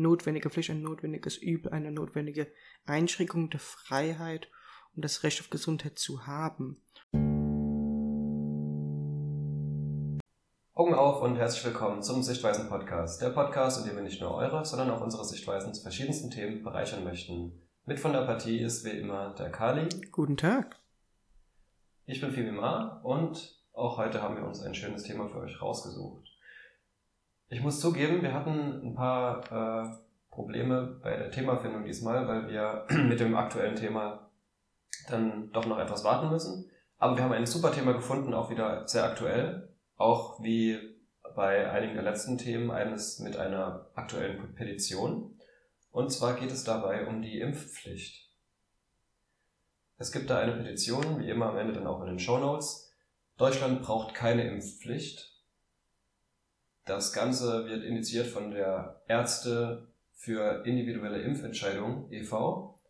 notwendige Pflicht, ein notwendiges Übel, eine notwendige Einschränkung der Freiheit und das Recht auf Gesundheit zu haben. Augen auf und herzlich willkommen zum Sichtweisen Podcast. Der Podcast, in dem wir nicht nur eure, sondern auch unsere Sichtweisen zu verschiedensten Themen bereichern möchten. Mit von der Partie ist wie immer der Kali. Guten Tag. Ich bin Fibimar und auch heute haben wir uns ein schönes Thema für euch rausgesucht. Ich muss zugeben, wir hatten ein paar äh, Probleme bei der Themafindung diesmal, weil wir mit dem aktuellen Thema dann doch noch etwas warten müssen. Aber wir haben ein super Thema gefunden, auch wieder sehr aktuell. Auch wie bei einigen der letzten Themen eines mit einer aktuellen Petition. Und zwar geht es dabei um die Impfpflicht. Es gibt da eine Petition, wie immer am Ende dann auch in den Show Notes. Deutschland braucht keine Impfpflicht. Das Ganze wird initiiert von der Ärzte für individuelle Impfentscheidungen e.V.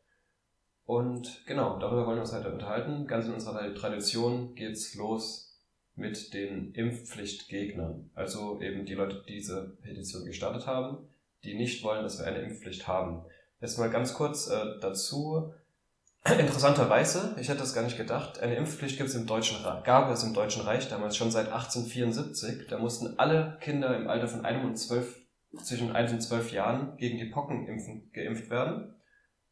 Und genau, darüber wollen wir uns heute unterhalten. Ganz in unserer Tradition geht's los mit den Impfpflichtgegnern. Also eben die Leute, die diese Petition gestartet haben, die nicht wollen, dass wir eine Impfpflicht haben. Jetzt mal ganz kurz äh, dazu. Interessanterweise, ich hätte das gar nicht gedacht, eine Impfpflicht gibt es im Deutschen, gab es im Deutschen Reich damals schon seit 1874. Da mussten alle Kinder im Alter von einem und zwölf, zwischen 1 und 12 Jahren gegen die Pocken impfen, geimpft werden.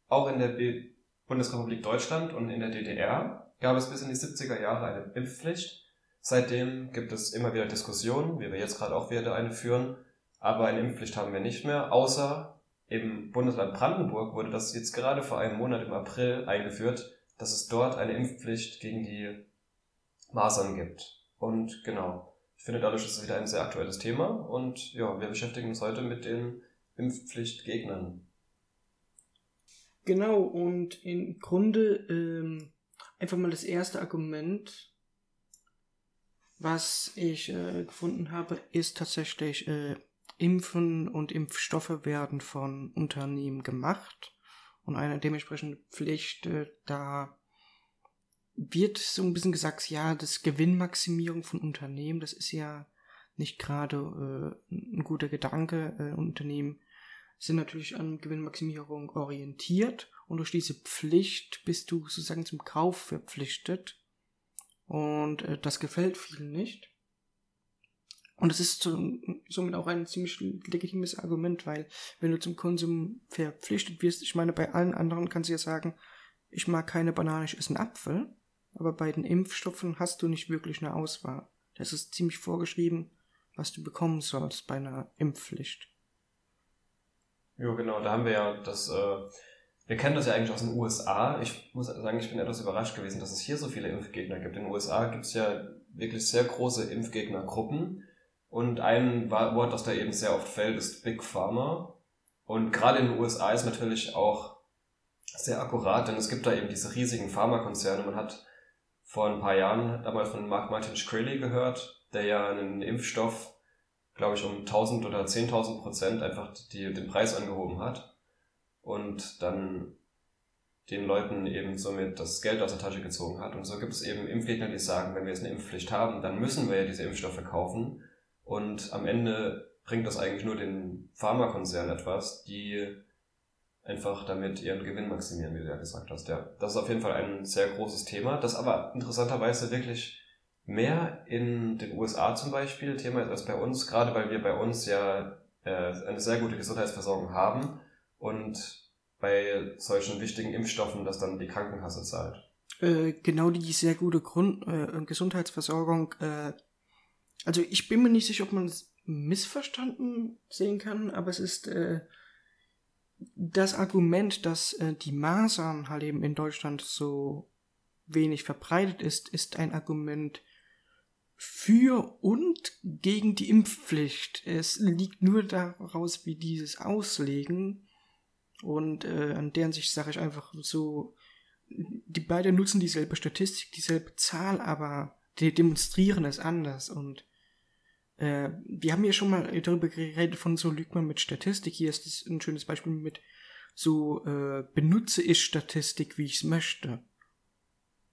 Auch in der B Bundesrepublik Deutschland und in der DDR gab es bis in die 70er Jahre eine Impfpflicht. Seitdem gibt es immer wieder Diskussionen, wie wir jetzt gerade auch wieder eine führen, aber eine Impfpflicht haben wir nicht mehr, außer im Bundesland Brandenburg wurde das jetzt gerade vor einem Monat im April eingeführt, dass es dort eine Impfpflicht gegen die Masern gibt. Und genau, ich finde dadurch ist es wieder ein sehr aktuelles Thema und ja, wir beschäftigen uns heute mit den Impfpflichtgegnern. Genau, und im Grunde ähm, einfach mal das erste Argument, was ich äh, gefunden habe, ist tatsächlich äh, Impfen und Impfstoffe werden von Unternehmen gemacht und eine dementsprechende Pflicht, äh, da wird so ein bisschen gesagt, ja, das Gewinnmaximierung von Unternehmen, das ist ja nicht gerade äh, ein guter Gedanke. Äh, Unternehmen sind natürlich an Gewinnmaximierung orientiert und durch diese Pflicht bist du sozusagen zum Kauf verpflichtet und äh, das gefällt vielen nicht. Und es ist somit auch ein ziemlich legitimes Argument, weil wenn du zum Konsum verpflichtet wirst, ich meine, bei allen anderen kannst du ja sagen, ich mag keine Banane, ich esse einen Apfel, aber bei den Impfstoffen hast du nicht wirklich eine Auswahl. Das ist ziemlich vorgeschrieben, was du bekommen sollst bei einer Impfpflicht. Ja, genau, da haben wir ja das, äh, wir kennen das ja eigentlich aus den USA. Ich muss sagen, ich bin etwas überrascht gewesen, dass es hier so viele Impfgegner gibt. In den USA gibt es ja wirklich sehr große Impfgegnergruppen und ein Wort, das da eben sehr oft fällt, ist Big Pharma. Und gerade in den USA ist natürlich auch sehr akkurat, denn es gibt da eben diese riesigen Pharmakonzerne. Man hat vor ein paar Jahren damals von Mark Martin Shkreli gehört, der ja einen Impfstoff, glaube ich, um 1000 oder 10.000 Prozent einfach die, den Preis angehoben hat und dann den Leuten eben somit das Geld aus der Tasche gezogen hat. Und so gibt es eben Impfgegner, die sagen, wenn wir jetzt eine Impfpflicht haben, dann müssen wir ja diese Impfstoffe kaufen. Und am Ende bringt das eigentlich nur den Pharmakonzern etwas, die einfach damit ihren Gewinn maximieren, wie du ja gesagt hast. Ja, das ist auf jeden Fall ein sehr großes Thema, das aber interessanterweise wirklich mehr in den USA zum Beispiel Thema ist als bei uns, gerade weil wir bei uns ja äh, eine sehr gute Gesundheitsversorgung haben und bei solchen wichtigen Impfstoffen das dann die Krankenkasse zahlt. Äh, genau die sehr gute Grund äh, Gesundheitsversorgung äh, also ich bin mir nicht sicher, ob man es missverstanden sehen kann, aber es ist äh, das Argument, dass äh, die Masern halt eben in Deutschland so wenig verbreitet ist, ist ein Argument für und gegen die Impfpflicht. Es liegt nur daraus, wie dieses auslegen. Und äh, an deren sich sage ich einfach so, die beiden nutzen dieselbe Statistik, dieselbe Zahl, aber die demonstrieren es anders. Und äh, wir haben ja schon mal darüber geredet von so lügt man mit Statistik. Hier ist das ein schönes Beispiel mit so äh, benutze ich Statistik, wie ich es möchte.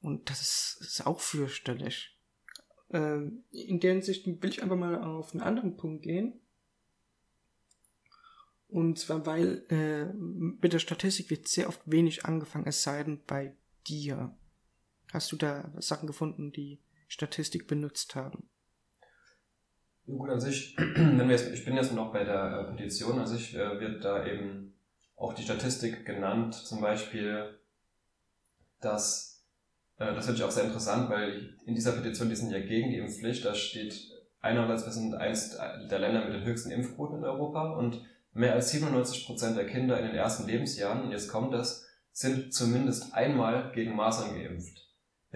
Und das ist, ist auch fürchterlich. Äh, in der Hinsicht will ich einfach mal auf einen anderen Punkt gehen. Und zwar, weil äh, mit der Statistik wird sehr oft wenig angefangen, es sei denn bei dir. Hast du da Sachen gefunden, die Statistik benutzt haben? Gut, an sich, wenn wir jetzt, ich bin jetzt noch bei der äh, Petition, an sich äh, wird da eben auch die Statistik genannt, zum Beispiel, dass, äh, das finde ich auch sehr interessant, weil in dieser Petition, die sind ja gegen die Impfpflicht, da steht einerseits, wir sind eins der Länder mit den höchsten Impfquoten in Europa und mehr als 97 Prozent der Kinder in den ersten Lebensjahren, und jetzt kommt das, sind zumindest einmal gegen Masern geimpft.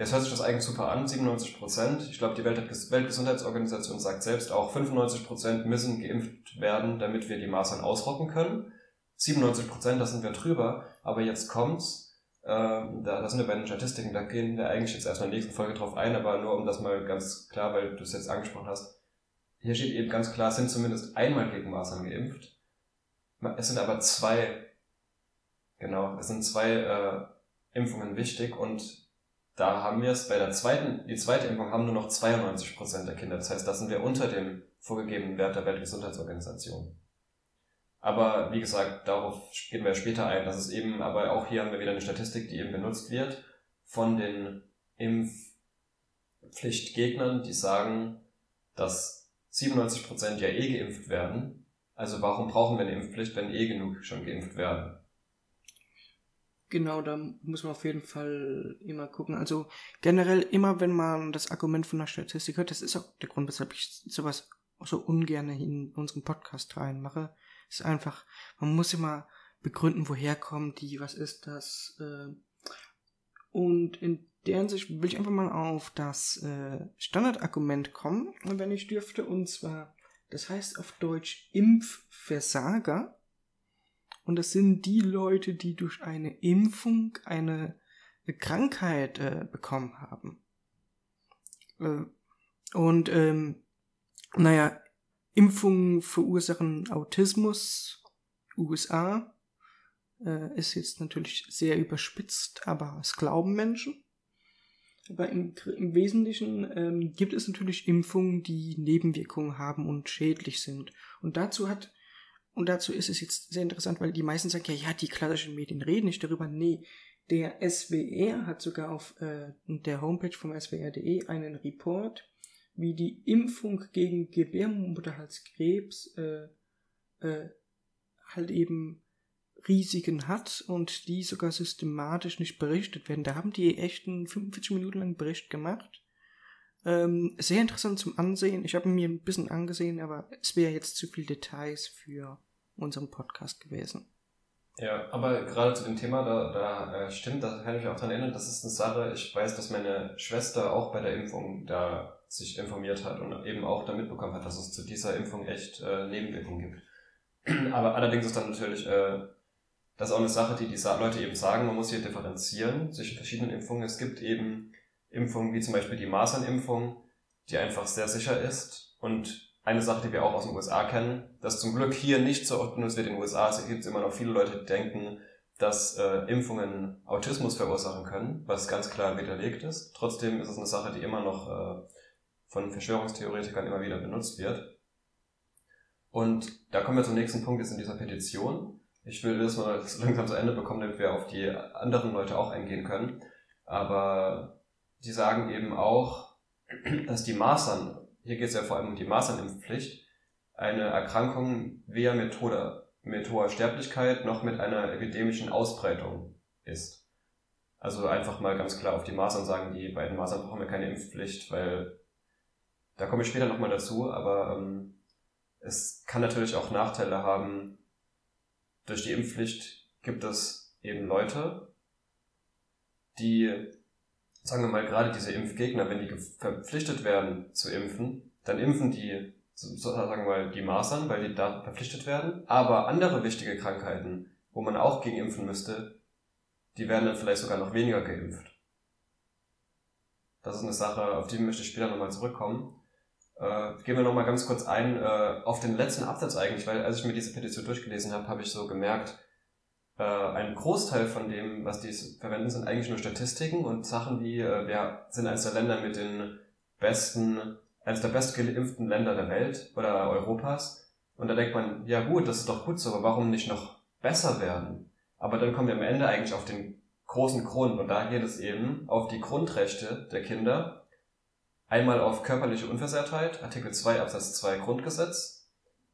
Jetzt hört sich das eigentlich super an, 97 Prozent. Ich glaube, die Weltgesundheitsorganisation sagt selbst auch, 95 Prozent müssen geimpft werden, damit wir die Masern ausrotten können. 97 Prozent, da sind wir drüber. Aber jetzt kommt's, äh, da, sind wir bei den Statistiken, da gehen wir eigentlich jetzt erst in der nächsten Folge drauf ein, aber nur um das mal ganz klar, weil du es jetzt angesprochen hast. Hier steht eben ganz klar, sind zumindest einmal gegen Masern geimpft. Es sind aber zwei, genau, es sind zwei äh, Impfungen wichtig und da haben wir es bei der zweiten, die zweite Impfung haben nur noch 92 Prozent der Kinder. Das heißt, da sind wir unter dem vorgegebenen Wert der Weltgesundheitsorganisation. Aber wie gesagt, darauf gehen wir später ein. Das ist eben, aber auch hier haben wir wieder eine Statistik, die eben benutzt wird von den Impfpflichtgegnern, die sagen, dass 97 Prozent ja eh geimpft werden. Also warum brauchen wir eine Impfpflicht, wenn eh genug schon geimpft werden? Genau, da muss man auf jeden Fall immer gucken. Also generell immer, wenn man das Argument von der Statistik hört, das ist auch der Grund, weshalb ich sowas so ungern in unseren Podcast reinmache, ist einfach, man muss immer begründen, woher kommen die, was ist das. Äh, und in der Hinsicht will ich einfach mal auf das äh, Standardargument kommen, wenn ich dürfte, und zwar, das heißt auf Deutsch Impfversager. Und das sind die Leute, die durch eine Impfung eine Krankheit äh, bekommen haben. Äh, und ähm, naja, Impfungen verursachen Autismus. USA äh, ist jetzt natürlich sehr überspitzt, aber es glauben Menschen. Aber im, im Wesentlichen ähm, gibt es natürlich Impfungen, die Nebenwirkungen haben und schädlich sind. Und dazu hat und dazu ist es jetzt sehr interessant, weil die meisten sagen ja, ja, die klassischen Medien reden nicht darüber. Nee, der SWR hat sogar auf äh, der Homepage vom swr.de einen Report, wie die Impfung gegen Gebärmutterhalskrebs äh, äh, halt eben Risiken hat und die sogar systematisch nicht berichtet werden. Da haben die echt einen 45 Minuten langen Bericht gemacht. Ähm, sehr interessant zum Ansehen. Ich habe mir ein bisschen angesehen, aber es wäre jetzt zu viel Details für unseren Podcast gewesen. Ja, aber gerade zu dem Thema, da, da äh, stimmt, da kann ich mich auch dran erinnern, das ist eine Sache, ich weiß, dass meine Schwester auch bei der Impfung da sich informiert hat und eben auch da mitbekommen hat, dass es zu dieser Impfung echt äh, Nebenwirkungen gibt. aber allerdings ist dann natürlich, äh, das ist auch eine Sache, die die Leute eben sagen, man muss hier differenzieren zwischen verschiedenen Impfungen. Es gibt eben Impfungen wie zum Beispiel die Masernimpfung, die einfach sehr sicher ist und eine Sache, die wir auch aus den USA kennen, dass zum Glück hier nicht so oft benutzt wird in den USA. Es gibt immer noch viele Leute, die denken, dass äh, Impfungen Autismus verursachen können, was ganz klar widerlegt ist. Trotzdem ist es eine Sache, die immer noch äh, von Verschwörungstheoretikern immer wieder benutzt wird. Und da kommen wir zum nächsten Punkt jetzt in dieser Petition. Ich will das mal langsam zu Ende bekommen, damit wir auf die anderen Leute auch eingehen können. Aber die sagen eben auch, dass die Masern hier geht es ja vor allem um die Masernimpfpflicht, eine Erkrankung weder mit hoher, mit hoher Sterblichkeit noch mit einer epidemischen Ausbreitung ist. Also einfach mal ganz klar auf die Masern sagen, die beiden Masern brauchen wir keine Impfpflicht, weil da komme ich später nochmal dazu, aber ähm, es kann natürlich auch Nachteile haben. Durch die Impfpflicht gibt es eben Leute, die sagen wir mal, gerade diese Impfgegner, wenn die verpflichtet werden zu impfen, dann impfen die, sagen wir mal, die Masern, weil die da verpflichtet werden. Aber andere wichtige Krankheiten, wo man auch gegen impfen müsste, die werden dann vielleicht sogar noch weniger geimpft. Das ist eine Sache, auf die möchte ich später nochmal zurückkommen. Äh, gehen wir nochmal ganz kurz ein äh, auf den letzten Absatz eigentlich, weil als ich mir diese Petition durchgelesen habe, habe ich so gemerkt, äh, ein Großteil von dem, was die verwenden, sind eigentlich nur Statistiken und Sachen wie, äh, wir sind eines der Länder mit den besten, eines der bestgeimpften Länder der Welt oder Europas. Und da denkt man, ja gut, das ist doch gut so, aber warum nicht noch besser werden? Aber dann kommen wir am Ende eigentlich auf den großen Grund und da geht es eben auf die Grundrechte der Kinder. Einmal auf körperliche Unversehrtheit, Artikel 2 Absatz 2 Grundgesetz,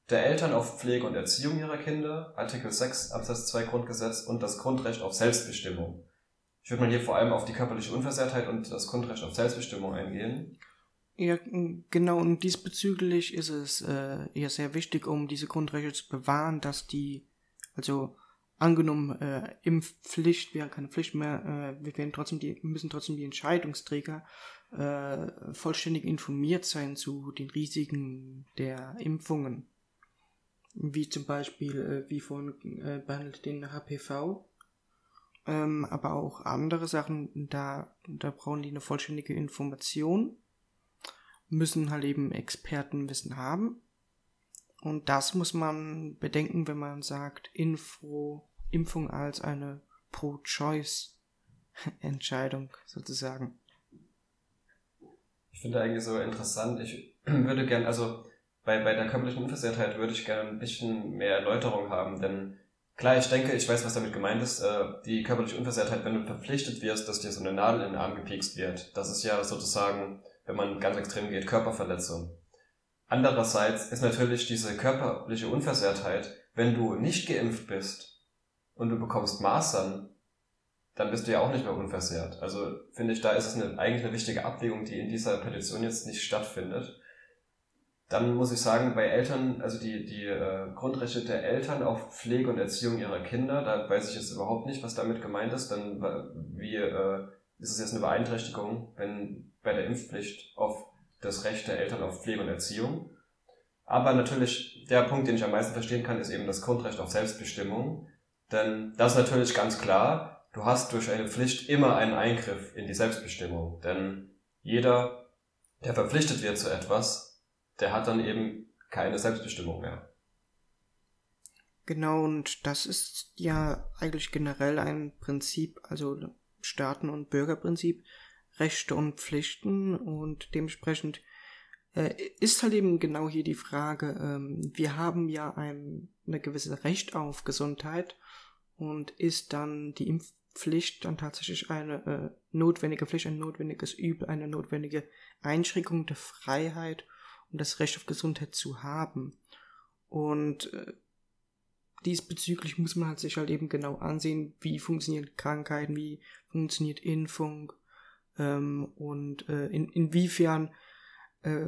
der Eltern auf Pflege und Erziehung ihrer Kinder, Artikel 6 Absatz 2 Grundgesetz und das Grundrecht auf Selbstbestimmung. Ich würde mal hier vor allem auf die körperliche Unversehrtheit und das Grundrecht auf Selbstbestimmung eingehen. Ja, genau, und diesbezüglich ist es äh, eher sehr wichtig, um diese Grundrechte zu bewahren, dass die, also angenommen, äh, Impfpflicht wäre keine Pflicht mehr, äh, wir werden trotzdem die, müssen trotzdem die Entscheidungsträger äh, vollständig informiert sein zu den Risiken der Impfungen. Wie zum Beispiel, äh, wie vorhin äh, behandelt den HPV, ähm, aber auch andere Sachen, da, da brauchen die eine vollständige Information, müssen halt eben Expertenwissen haben. Und das muss man bedenken, wenn man sagt, Info, Impfung als eine Pro-Choice-Entscheidung sozusagen. Ich finde eigentlich so interessant, ich würde gern, also bei, bei der körperlichen Unversehrtheit würde ich gerne ein bisschen mehr Erläuterung haben, denn Klar, ich denke, ich weiß, was damit gemeint ist. Äh, die körperliche Unversehrtheit, wenn du verpflichtet wirst, dass dir so eine Nadel in den Arm gepiekst wird. Das ist ja sozusagen, wenn man ganz extrem geht, Körperverletzung. Andererseits ist natürlich diese körperliche Unversehrtheit, wenn du nicht geimpft bist und du bekommst Masern, dann bist du ja auch nicht mehr unversehrt. Also finde ich, da ist es eine, eigentlich eine wichtige Abwägung, die in dieser Petition jetzt nicht stattfindet. Dann muss ich sagen, bei Eltern, also die, die äh, Grundrechte der Eltern auf Pflege und Erziehung ihrer Kinder, da weiß ich jetzt überhaupt nicht, was damit gemeint ist. Dann wie äh, ist es jetzt eine Beeinträchtigung, wenn bei der Impfpflicht auf das Recht der Eltern auf Pflege und Erziehung. Aber natürlich der Punkt, den ich am meisten verstehen kann, ist eben das Grundrecht auf Selbstbestimmung. Denn das ist natürlich ganz klar, du hast durch eine Pflicht immer einen Eingriff in die Selbstbestimmung. Denn jeder, der verpflichtet wird zu etwas, der hat dann eben keine Selbstbestimmung mehr. Genau, und das ist ja eigentlich generell ein Prinzip, also Staaten- und Bürgerprinzip, Rechte und Pflichten und dementsprechend äh, ist halt eben genau hier die Frage, ähm, wir haben ja ein, eine gewisse Recht auf Gesundheit und ist dann die Impfpflicht dann tatsächlich eine äh, notwendige Pflicht, ein notwendiges Übel, eine notwendige Einschränkung der Freiheit und das Recht auf Gesundheit zu haben. Und äh, diesbezüglich muss man halt sich halt eben genau ansehen, wie funktionieren Krankheiten, wie funktioniert Impfung ähm, und äh, in, inwiefern äh,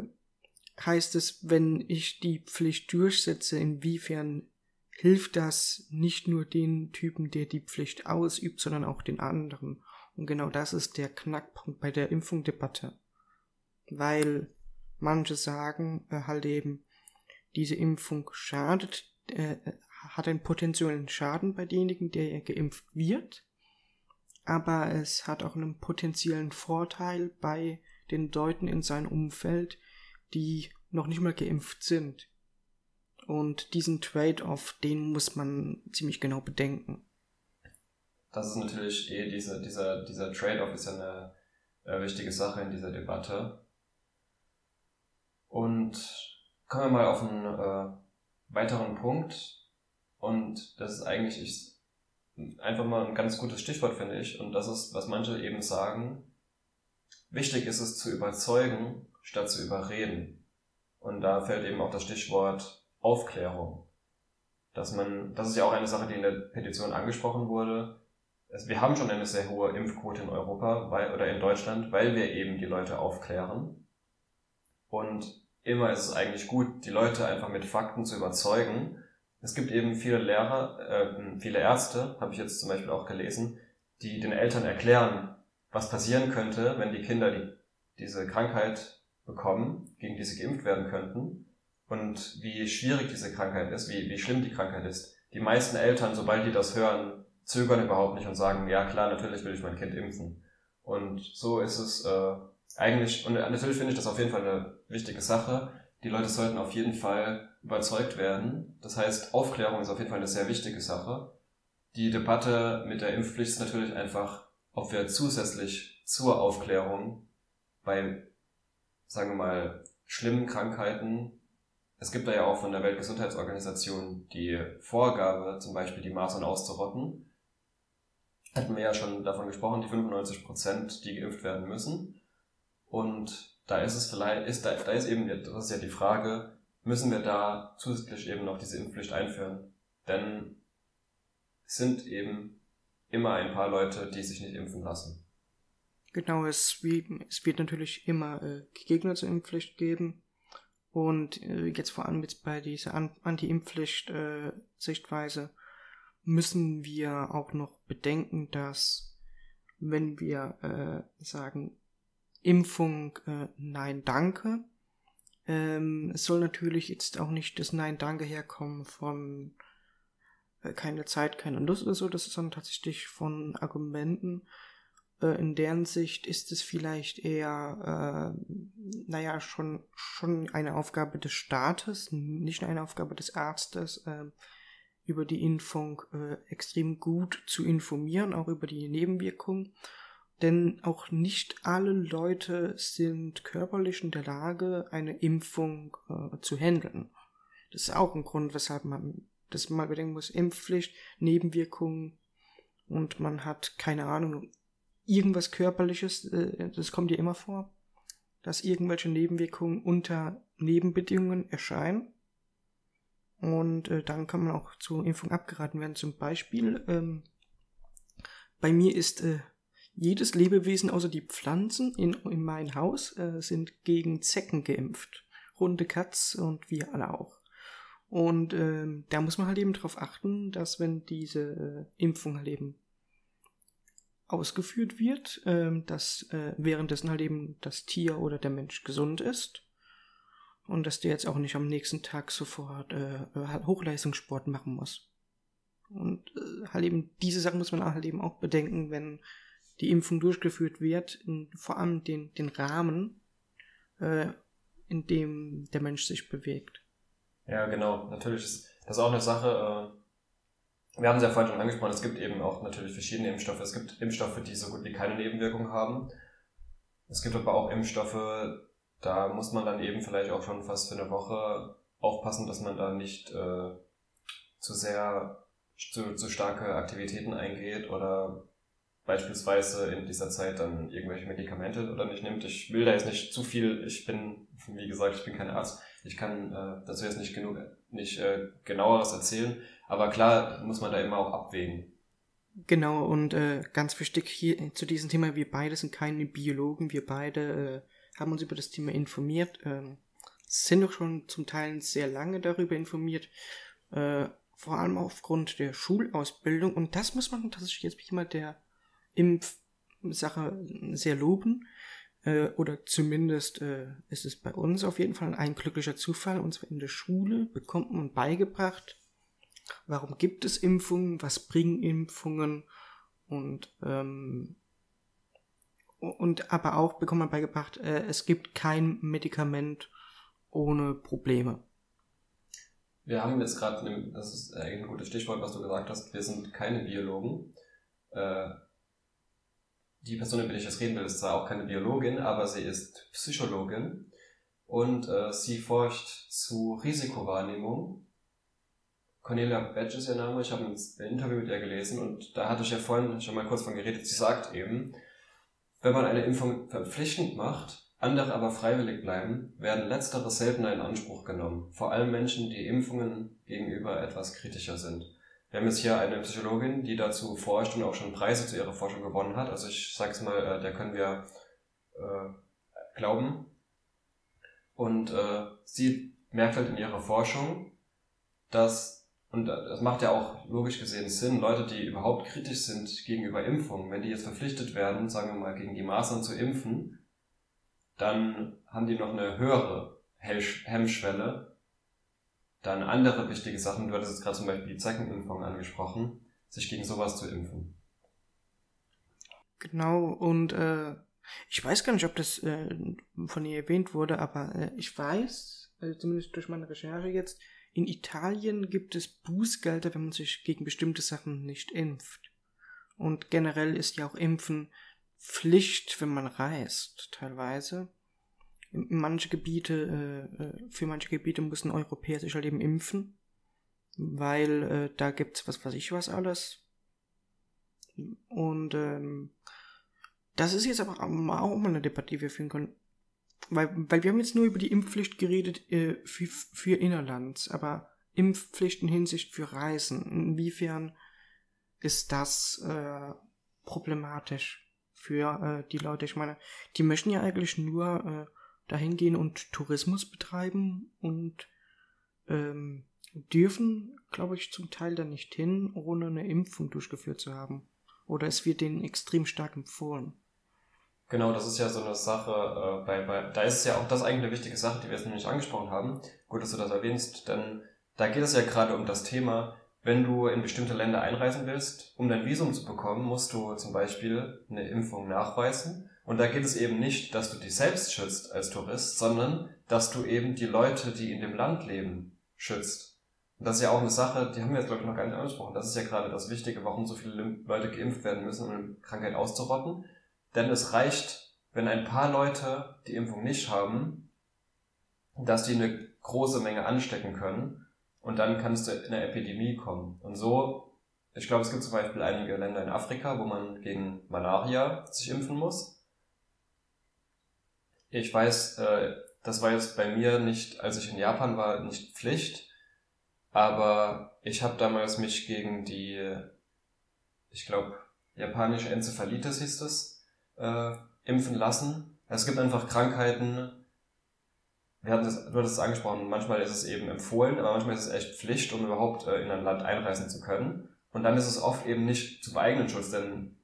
heißt es, wenn ich die Pflicht durchsetze, inwiefern hilft das nicht nur den Typen, der die Pflicht ausübt, sondern auch den anderen. Und genau das ist der Knackpunkt bei der Impfungdebatte. Weil Manche sagen äh, halt eben, diese Impfung schadet, äh, hat einen potenziellen Schaden bei denjenigen, der geimpft wird, aber es hat auch einen potenziellen Vorteil bei den Leuten in seinem Umfeld, die noch nicht mal geimpft sind. Und diesen Trade-off, den muss man ziemlich genau bedenken. Das ist natürlich eh, diese, dieser, dieser Trade-off ist ja eine äh, wichtige Sache in dieser Debatte. Und kommen wir mal auf einen äh, weiteren Punkt. Und das ist eigentlich ich, einfach mal ein ganz gutes Stichwort, finde ich. Und das ist, was manche eben sagen. Wichtig ist es zu überzeugen, statt zu überreden. Und da fällt eben auch das Stichwort Aufklärung. Dass man, das ist ja auch eine Sache, die in der Petition angesprochen wurde. Wir haben schon eine sehr hohe Impfquote in Europa weil, oder in Deutschland, weil wir eben die Leute aufklären. Und immer ist es eigentlich gut, die Leute einfach mit Fakten zu überzeugen. Es gibt eben viele Lehrer, äh, viele Ärzte, habe ich jetzt zum Beispiel auch gelesen, die den Eltern erklären, was passieren könnte, wenn die Kinder die, diese Krankheit bekommen, gegen die sie geimpft werden könnten und wie schwierig diese Krankheit ist, wie, wie schlimm die Krankheit ist. Die meisten Eltern, sobald die das hören, zögern überhaupt nicht und sagen, ja klar, natürlich will ich mein Kind impfen. Und so ist es äh, eigentlich, und natürlich finde ich das auf jeden Fall eine wichtige Sache. Die Leute sollten auf jeden Fall überzeugt werden. Das heißt, Aufklärung ist auf jeden Fall eine sehr wichtige Sache. Die Debatte mit der Impfpflicht ist natürlich einfach, ob wir zusätzlich zur Aufklärung bei, sagen wir mal, schlimmen Krankheiten es gibt da ja auch von der Weltgesundheitsorganisation die Vorgabe, zum Beispiel die Masern auszurotten. Hatten wir ja schon davon gesprochen, die 95 Prozent, die geimpft werden müssen. Und da ist es vielleicht, ist, da, da ist eben, das ist ja die Frage, müssen wir da zusätzlich eben noch diese Impfpflicht einführen? Denn es sind eben immer ein paar Leute, die sich nicht impfen lassen. Genau, es, es wird natürlich immer äh, Gegner zur Impfpflicht geben. Und äh, jetzt vor allem jetzt bei dieser Anti-Impfpflicht-Sichtweise äh, müssen wir auch noch bedenken, dass wenn wir äh, sagen, Impfung äh, Nein Danke, ähm, es soll natürlich jetzt auch nicht das Nein Danke herkommen von äh, keine Zeit, keine Lust oder so, das ist dann tatsächlich von Argumenten, äh, in deren Sicht ist es vielleicht eher, äh, naja, schon, schon eine Aufgabe des Staates, nicht eine Aufgabe des Arztes, äh, über die Impfung äh, extrem gut zu informieren, auch über die Nebenwirkungen. Denn auch nicht alle Leute sind körperlich in der Lage, eine Impfung äh, zu handeln. Das ist auch ein Grund, weshalb man das mal bedenken muss. Impfpflicht, Nebenwirkungen und man hat keine Ahnung, irgendwas Körperliches, äh, das kommt dir immer vor, dass irgendwelche Nebenwirkungen unter Nebenbedingungen erscheinen. Und äh, dann kann man auch zur Impfung abgeraten werden. Zum Beispiel, ähm, bei mir ist äh, jedes Lebewesen außer die Pflanzen in, in meinem Haus äh, sind gegen Zecken geimpft. Runde Katz und wir alle auch. Und ähm, da muss man halt eben darauf achten, dass wenn diese äh, Impfung halt eben ausgeführt wird, ähm, dass äh, währenddessen halt eben das Tier oder der Mensch gesund ist und dass der jetzt auch nicht am nächsten Tag sofort äh, äh Hochleistungssport machen muss. Und äh, halt eben diese Sachen muss man halt eben auch bedenken, wenn die Impfung durchgeführt wird, in, vor allem den, den Rahmen, äh, in dem der Mensch sich bewegt. Ja, genau. Natürlich ist das auch eine Sache, äh, wir haben es ja vorhin schon angesprochen, es gibt eben auch natürlich verschiedene Impfstoffe. Es gibt Impfstoffe, die so gut wie keine Nebenwirkungen haben. Es gibt aber auch Impfstoffe, da muss man dann eben vielleicht auch schon fast für eine Woche aufpassen, dass man da nicht äh, zu sehr zu, zu starke Aktivitäten eingeht oder beispielsweise in dieser Zeit dann irgendwelche Medikamente oder nicht nimmt. Ich will da jetzt nicht zu viel, ich bin, wie gesagt, ich bin kein Arzt, ich kann äh, dazu jetzt nicht genug, nicht äh, genaueres erzählen, aber klar muss man da immer auch abwägen. Genau, und äh, ganz wichtig hier zu diesem Thema, wir beide sind keine Biologen, wir beide äh, haben uns über das Thema informiert, äh, sind doch schon zum Teil sehr lange darüber informiert, äh, vor allem aufgrund der Schulausbildung. Und das muss man tatsächlich jetzt mal der Impfsache sehr loben. Äh, oder zumindest äh, ist es bei uns auf jeden Fall ein glücklicher Zufall. Und zwar in der Schule bekommt man beigebracht, warum gibt es Impfungen, was bringen Impfungen und ähm, und aber auch bekommt man beigebracht, äh, es gibt kein Medikament ohne Probleme. Wir haben jetzt gerade, das ist ein gutes Stichwort, was du gesagt hast, wir sind keine Biologen. Äh, die Person, über die ich jetzt reden will, ist zwar auch keine Biologin, aber sie ist Psychologin und äh, sie forscht zu Risikowahrnehmung Cornelia Badge ist ihr Name. Ich habe ein Interview mit ihr gelesen und da hatte ich ja vorhin schon mal kurz von geredet. Sie sagt eben, wenn man eine Impfung verpflichtend macht, andere aber freiwillig bleiben, werden letztere seltener in Anspruch genommen. Vor allem Menschen, die Impfungen gegenüber etwas kritischer sind. Wir haben jetzt hier eine Psychologin, die dazu forscht und auch schon Preise zu ihrer Forschung gewonnen hat. Also ich sag's mal, äh, der können wir äh, glauben. Und äh, sie merkt halt in ihrer Forschung, dass und das macht ja auch logisch gesehen Sinn, Leute, die überhaupt kritisch sind gegenüber Impfungen, wenn die jetzt verpflichtet werden, sagen wir mal, gegen die Maßnahmen zu impfen, dann haben die noch eine höhere Hemmschwelle, dann andere wichtige Sachen, du hattest jetzt gerade zum Beispiel die Zeckenimpfung angesprochen, sich gegen sowas zu impfen. Genau, und äh, ich weiß gar nicht, ob das äh, von ihr erwähnt wurde, aber äh, ich weiß, also zumindest durch meine Recherche jetzt, in Italien gibt es Bußgelder, wenn man sich gegen bestimmte Sachen nicht impft. Und generell ist ja auch Impfen Pflicht, wenn man reist, teilweise. Manche Gebiete, äh, äh, für manche Gebiete müssen Europäer sich halt eben impfen, weil äh, da gibt's was weiß ich was alles. Und ähm, das ist jetzt aber auch mal eine Debatte, die wir führen können. Weil, weil wir haben jetzt nur über die Impfpflicht geredet äh, für, für innerlands, aber Impfpflichten Hinsicht für Reisen, inwiefern ist das äh, problematisch für äh, die Leute? Ich meine, die möchten ja eigentlich nur dahin gehen und Tourismus betreiben und ähm, dürfen, glaube ich, zum Teil da nicht hin, ohne eine Impfung durchgeführt zu haben. Oder es wird denen extrem stark empfohlen. Genau, das ist ja so eine Sache, äh, bei, bei, da ist ja auch das eigentlich eine wichtige Sache, die wir jetzt nicht angesprochen haben. Gut, dass du das erwähnst, denn da geht es ja gerade um das Thema, wenn du in bestimmte Länder einreisen willst, um dein Visum zu bekommen, musst du zum Beispiel eine Impfung nachweisen. Und da geht es eben nicht, dass du dich selbst schützt als Tourist, sondern dass du eben die Leute, die in dem Land leben, schützt. Und das ist ja auch eine Sache, die haben wir jetzt, glaube ich, noch gar nicht angesprochen. Das ist ja gerade das Wichtige, warum so viele Leute geimpft werden müssen, um eine Krankheit auszurotten. Denn es reicht, wenn ein paar Leute die Impfung nicht haben, dass die eine große Menge anstecken können und dann kannst du in eine Epidemie kommen. Und so, ich glaube, es gibt zum Beispiel einige Länder in Afrika, wo man gegen Malaria sich impfen muss. Ich weiß, äh, das war jetzt bei mir nicht, als ich in Japan war, nicht Pflicht, aber ich habe damals mich gegen die, ich glaube, japanische Enzephalitis hieß es, äh, impfen lassen. Es gibt einfach Krankheiten, wir hatten das, du hattest es angesprochen, manchmal ist es eben empfohlen, aber manchmal ist es echt Pflicht, um überhaupt äh, in ein Land einreisen zu können. Und dann ist es oft eben nicht zum eigenen Schutz, denn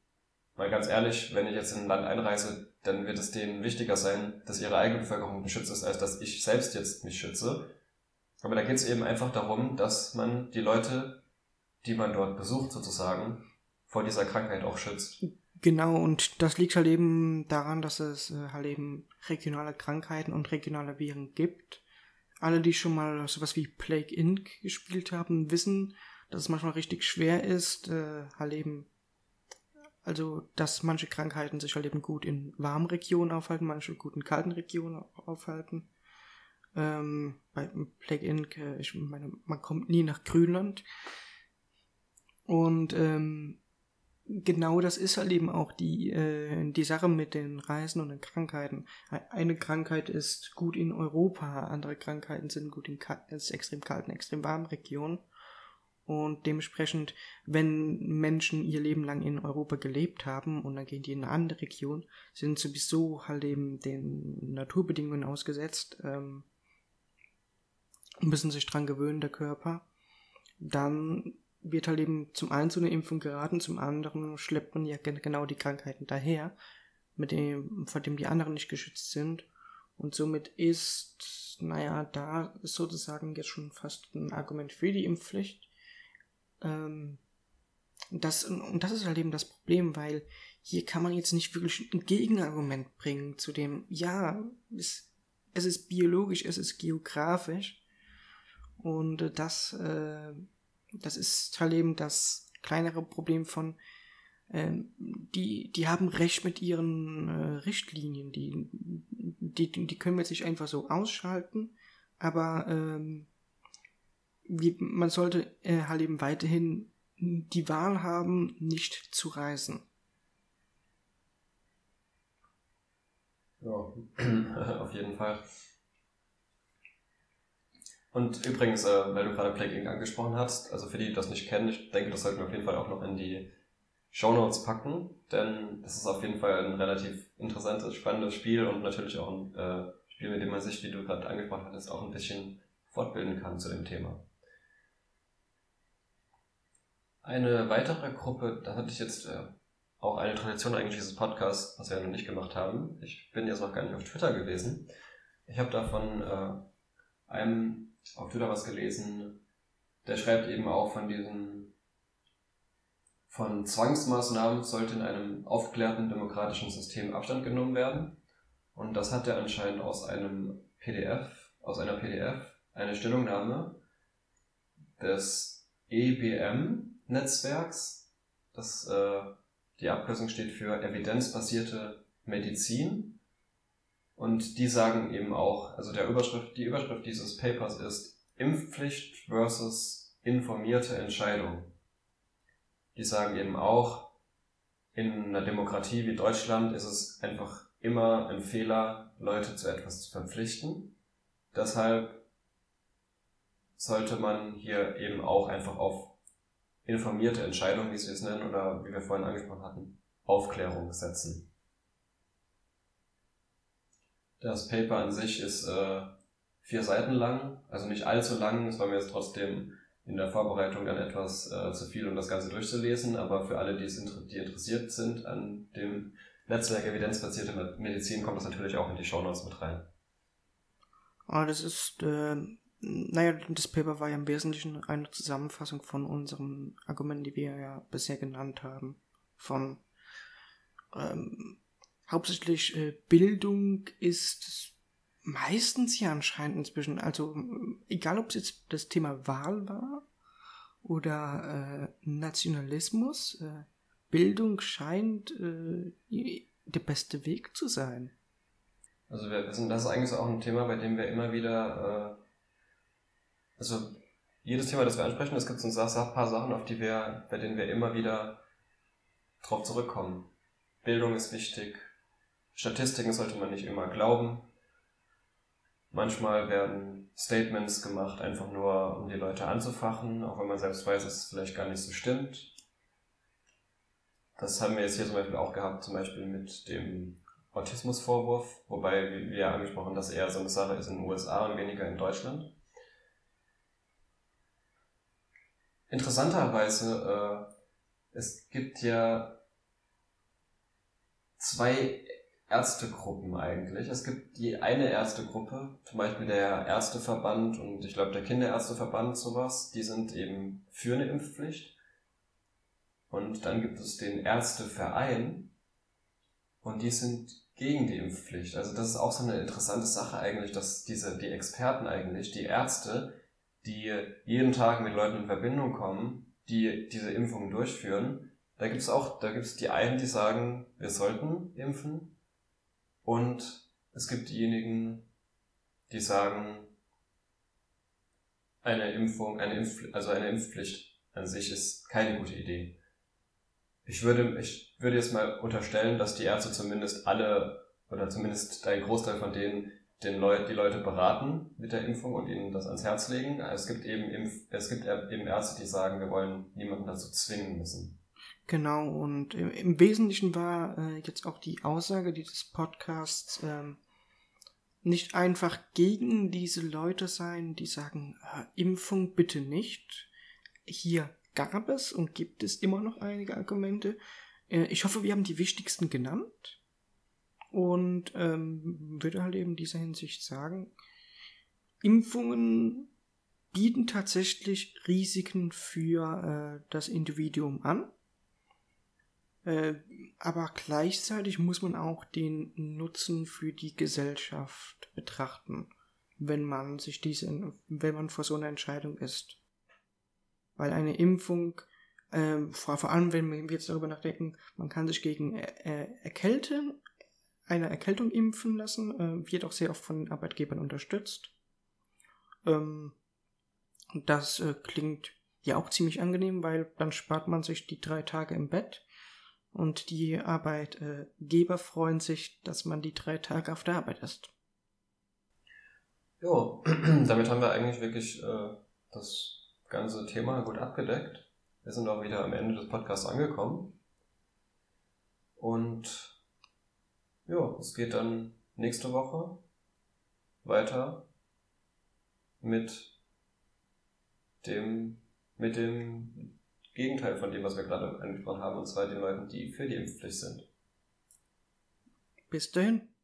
mal ganz ehrlich, wenn ich jetzt in ein Land einreise, dann wird es denen wichtiger sein, dass ihre eigene Bevölkerung geschützt ist, als dass ich selbst jetzt mich schütze. Aber da geht es eben einfach darum, dass man die Leute, die man dort besucht sozusagen, vor dieser Krankheit auch schützt. Genau, und das liegt halt eben daran, dass es äh, halt eben regionale Krankheiten und regionale Viren gibt. Alle, die schon mal sowas wie Plague Inc. gespielt haben, wissen, dass es manchmal richtig schwer ist, äh, halt eben, also, dass manche Krankheiten sich halt eben gut in warmen Regionen aufhalten, manche gut in kalten Regionen aufhalten. Ähm, bei Plague Inc., äh, ich meine, man kommt nie nach Grünland. Und ähm, genau das ist halt eben auch die, äh, die Sache mit den Reisen und den Krankheiten. Eine Krankheit ist gut in Europa, andere Krankheiten sind gut in extrem kalten, extrem warmen Regionen. Und dementsprechend, wenn Menschen ihr Leben lang in Europa gelebt haben und dann gehen die in eine andere Region, sind sowieso halt eben den Naturbedingungen ausgesetzt, ähm, müssen sich dran gewöhnen, der Körper, dann wird halt eben zum einen zu einer Impfung geraten, zum anderen schleppt man ja genau die Krankheiten daher, mit dem, vor dem die anderen nicht geschützt sind. Und somit ist, naja, da ist sozusagen jetzt schon fast ein Argument für die Impfpflicht. Ähm, das, und das ist halt eben das Problem, weil hier kann man jetzt nicht wirklich ein Gegenargument bringen zu dem, ja, es, es ist biologisch, es ist geografisch. Und das äh, das ist halt eben das kleinere Problem von, ähm, die, die haben recht mit ihren äh, Richtlinien, die, die, die können wir jetzt nicht einfach so ausschalten, aber ähm, man sollte äh, halt eben weiterhin die Wahl haben, nicht zu reisen. Ja, auf jeden Fall. Und übrigens, äh, weil du gerade Plague Inc. angesprochen hast, also für die, die das nicht kennen, ich denke, das sollten wir auf jeden Fall auch noch in die Show Notes packen, denn das ist auf jeden Fall ein relativ interessantes, spannendes Spiel und natürlich auch ein äh, Spiel, mit dem man sich, wie du gerade angesprochen hattest, auch ein bisschen fortbilden kann zu dem Thema. Eine weitere Gruppe, da hatte ich jetzt äh, auch eine Tradition eigentlich dieses Podcasts, was wir ja noch nicht gemacht haben. Ich bin jetzt noch gar nicht auf Twitter gewesen. Ich habe davon äh, einem auf Twitter was gelesen, der schreibt eben auch von diesen von Zwangsmaßnahmen sollte in einem aufgeklärten demokratischen System Abstand genommen werden. Und das hat er anscheinend aus einem PDF, aus einer PDF, eine Stellungnahme des EBM-Netzwerks, das äh, die Abkürzung steht für evidenzbasierte Medizin, Und die sagen eben auch, also der Überschrift, die Überschrift dieses Papers ist Impfpflicht versus informierte Entscheidung. Die sagen eben auch, in einer Demokratie wie Deutschland ist es einfach immer ein Fehler, Leute zu etwas zu verpflichten. Deshalb sollte man hier eben auch einfach auf informierte Entscheidungen, wie sie es nennen, oder wie wir vorhin angesprochen hatten, Aufklärung setzen. Das Paper an sich ist äh, vier Seiten lang, also nicht allzu lang, es war mir jetzt trotzdem in der Vorbereitung dann etwas äh, zu viel, um das Ganze durchzulesen, aber für alle, die, es inter die interessiert sind an dem Netzwerk evidenzbasierte Medizin, kommt das natürlich auch in die Shownotes mit rein. Ah, das ist, äh, naja, das Paper war ja im Wesentlichen eine Zusammenfassung von unseren Argumenten, die wir ja bisher genannt haben. Von ähm, hauptsächlich äh, Bildung ist meistens ja anscheinend inzwischen, also egal ob es jetzt das Thema Wahl war oder äh, Nationalismus, äh, Bildung scheint äh, der beste Weg zu sein. Also wir wissen, das ist eigentlich auch ein Thema, bei dem wir immer wieder, äh, also jedes Thema, das wir ansprechen, es gibt so ein paar Sachen, auf die wir, bei denen wir immer wieder drauf zurückkommen. Bildung ist wichtig, Statistiken sollte man nicht immer glauben, Manchmal werden Statements gemacht, einfach nur, um die Leute anzufachen, auch wenn man selbst weiß, dass es vielleicht gar nicht so stimmt. Das haben wir jetzt hier zum Beispiel auch gehabt, zum Beispiel mit dem Autismusvorwurf, wobei wir angesprochen, dass eher so eine Sache ist in den USA und weniger in Deutschland. Interessanterweise, äh, es gibt ja zwei Ärztegruppen eigentlich. Es gibt die eine Ärztegruppe, zum Beispiel der Ärzteverband und ich glaube der Kinderärzteverband sowas, die sind eben für eine Impfpflicht. Und dann gibt es den Ärzteverein und die sind gegen die Impfpflicht. Also das ist auch so eine interessante Sache eigentlich, dass diese, die Experten eigentlich, die Ärzte, die jeden Tag mit Leuten in Verbindung kommen, die diese Impfungen durchführen, da gibt's auch, da gibt's die einen, die sagen, wir sollten impfen und es gibt diejenigen, die sagen, eine Impfung, eine Impf, also eine Impfpflicht an sich ist keine gute Idee. Ich würde, ich würde jetzt mal unterstellen, dass die Ärzte zumindest alle oder zumindest ein Großteil von denen den Leut, die Leute beraten mit der Impfung und ihnen das ans Herz legen. Es gibt eben Impf, es gibt eben Ärzte, die sagen, wir wollen niemanden dazu zwingen müssen. Genau, und im, im Wesentlichen war äh, jetzt auch die Aussage dieses Podcasts ähm, nicht einfach gegen diese Leute sein, die sagen, äh, Impfung bitte nicht. Hier gab es und gibt es immer noch einige Argumente. Äh, ich hoffe, wir haben die wichtigsten genannt. Und ähm, würde halt eben in dieser Hinsicht sagen, Impfungen bieten tatsächlich Risiken für äh, das Individuum an. Äh, aber gleichzeitig muss man auch den Nutzen für die Gesellschaft betrachten, wenn man sich diese, wenn man vor so einer Entscheidung ist. Weil eine Impfung, äh, vor, vor allem wenn wir jetzt darüber nachdenken, man kann sich gegen äh, Erkälten, eine Erkältung impfen lassen, äh, wird auch sehr oft von den Arbeitgebern unterstützt. Ähm, das äh, klingt ja auch ziemlich angenehm, weil dann spart man sich die drei Tage im Bett und die Arbeitgeber freuen sich, dass man die drei Tage auf der Arbeit ist. Jo, damit haben wir eigentlich wirklich äh, das ganze Thema gut abgedeckt. Wir sind auch wieder am Ende des Podcasts angekommen. Und ja, es geht dann nächste Woche weiter mit dem, mit dem Gegenteil von dem, was wir gerade angesprochen haben, und zwar den Leuten, die für die Impfpflicht sind. Bis dahin.